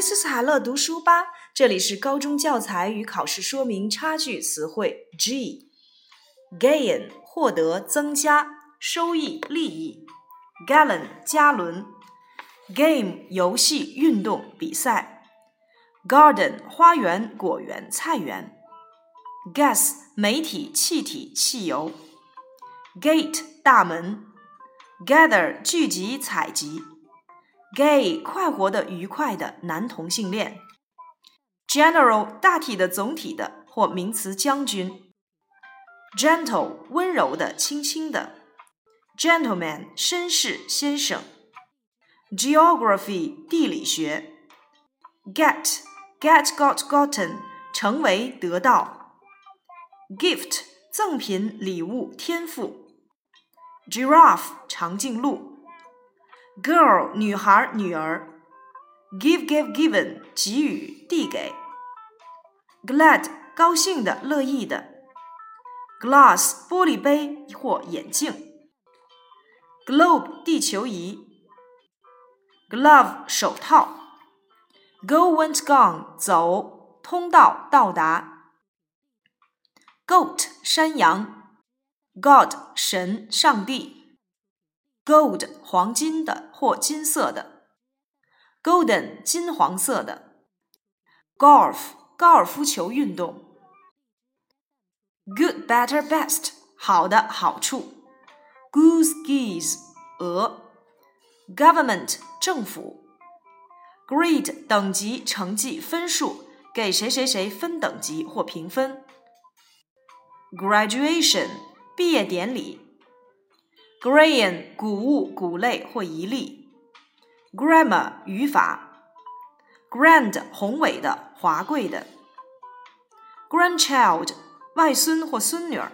，This is 海乐读书吧。这里是高中教材与考试说明差距词汇 G，gain 获得、增加、收益、利益。；gallon 加仑。；game 游戏、运动、比赛。；garden 花园、果园、菜园。；gas 媒体、气体、汽油。；gate 大门。；gather 聚集、采集。Gay 快活的、愉快的男同性恋。General 大体的、总体的或名词将军。Gentle 温柔的、轻轻的。Gentleman 绅士、先生。Geography 地理学。Get get got gotten 成为得到。Gift 赠品、礼物、天赋。Giraffe 长颈鹿。Girl 女孩女儿，give give given 给予递给，glad 高兴的乐意的，glass 玻璃杯或眼镜，globe 地球仪，glove 手套，go went gone 走通道到达，goat 山羊，god 神上帝。Gold 黄金的或金色的，Golden 金黄色的，Golf 高尔夫球运动，Good better best 好的好处，Goose geese 鹅，Government 政府，Grade 等级成绩分数给谁谁谁分等级或评分，Graduation 毕业典礼。Grain 谷物、谷类或一粒，Grammar 语法，Grand 宏伟的、华贵的，Grandchild 外孙或孙女儿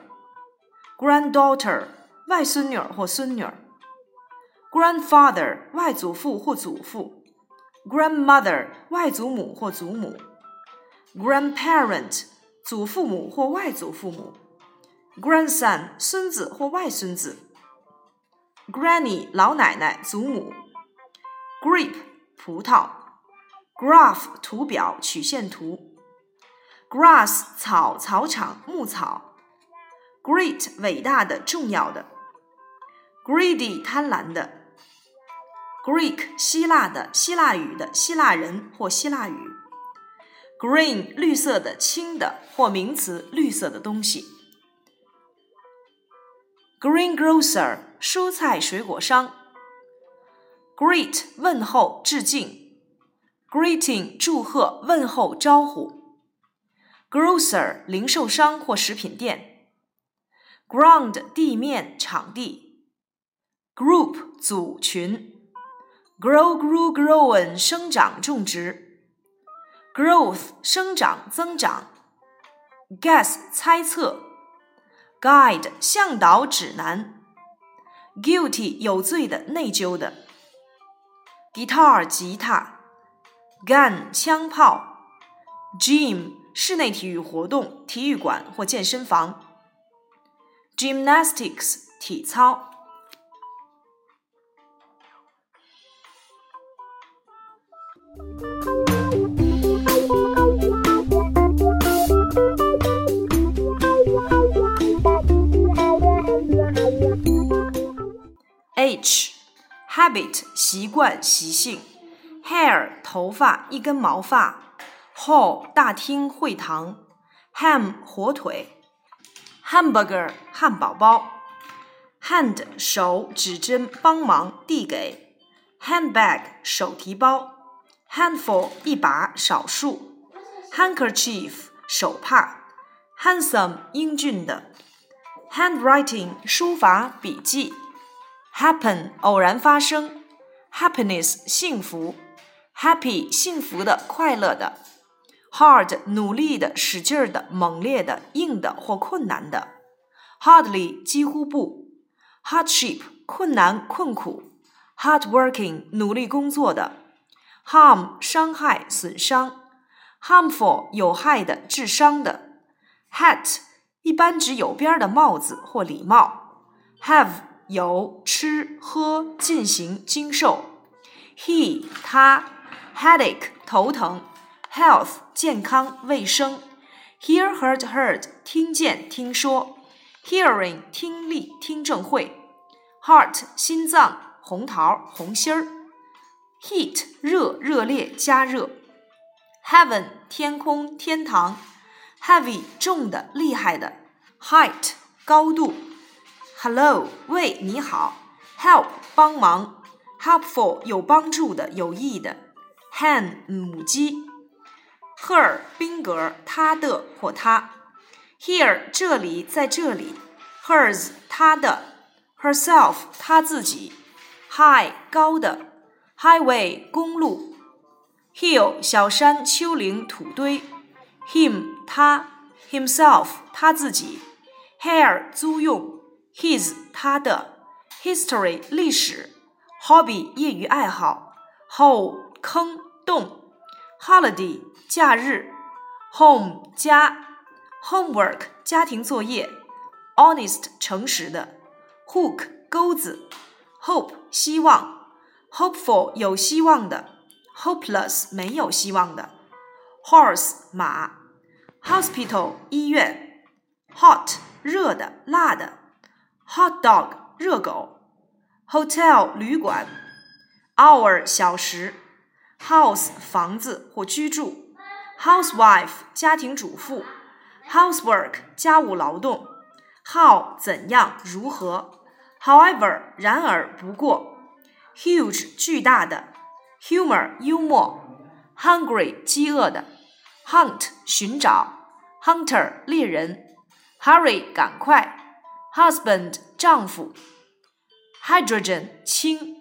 ，Granddaughter 外孙女儿或孙女儿，Grandfather 外祖父或祖父，Grandmother 外祖母或祖母，Grandparent 祖父母或外祖父母，Grandson 孙子或外孙子。Granny 老奶奶、祖母，Grape 葡萄，Graph 图表、曲线图，Grass 草、草场、牧草，Great 伟大的、重要的，Greedy 贪婪的，Greek 希腊的、希腊语的、希腊人或希腊语，Green 绿色的、青的或名词绿色的东西。Greengrocer 蔬菜水果商。Greet 问候致敬。Greeting 祝贺问候招呼。Grocer 零售商或食品店。Ground 地面场地。Group 组群。Grow grew grown 生长种植。Growth 生长增长。Guess 猜测。Guide 向导指南，Guilty 有罪的内疚的，Guitar 吉他，Gun 枪炮，Gym 室内体育活动体育馆或健身房，Gymnastics 体操。H，habit 习惯习性，hair 头发一根毛发，hall 大厅会堂，ham 火腿，hamburger 汉堡包，hand 手指针帮忙递给，handbag 手提包，handful 一把少数，handkerchief 手帕，handsome 英俊的，handwriting 书法笔记。Happen 偶然发生，happiness 幸福，happy 幸福的、快乐的，hard 努力的、使劲儿的、猛烈的、硬的或困难的，hardly 几乎不，hardship 困难、困苦，hardworking 努力工作的，harm 伤害、损伤，harmful 有害的、致伤的，hat 一般指有边儿的帽子或礼帽，have 由吃喝进行经受，he 他 headache 头疼，health 健康卫生，hear heard heard 听见听说，hearing 听力听证会，heart 心脏红桃红心儿，heat 热热烈加热，heaven 天空天堂，heavy 重的厉害的，height 高度 ，hello 喂你好，help 帮忙，helpful 有帮助的有益的。hen 母鸡，her 宾格他的或他，here 这里在这里，hers 她的，herself 她自己，high 高的，highway 公路，hill 小山丘陵土堆，him 他，himself 他自己，hire 租用 ，his 他的，history 历史，hobby 业余爱好，hole 坑。动，holiday 假日，home 家，homework 家庭作业，honest 诚实的，hook 钩子，hope 希望，hopeful 有希望的，hopeless 没有希望的，horse 马，hospital 医院，hot 热的辣的 ，hot dog 热狗，hotel 旅馆，hour 小时。house 房子或居住，housewife 家庭主妇，housework 家务劳动，how 怎样如何，however 然而不过，huge 巨大的，humor 幽默，hungry 饥饿的，hunt 寻找，hunter 猎人，hurry 赶快 ，husband 丈夫，hydrogen 氢。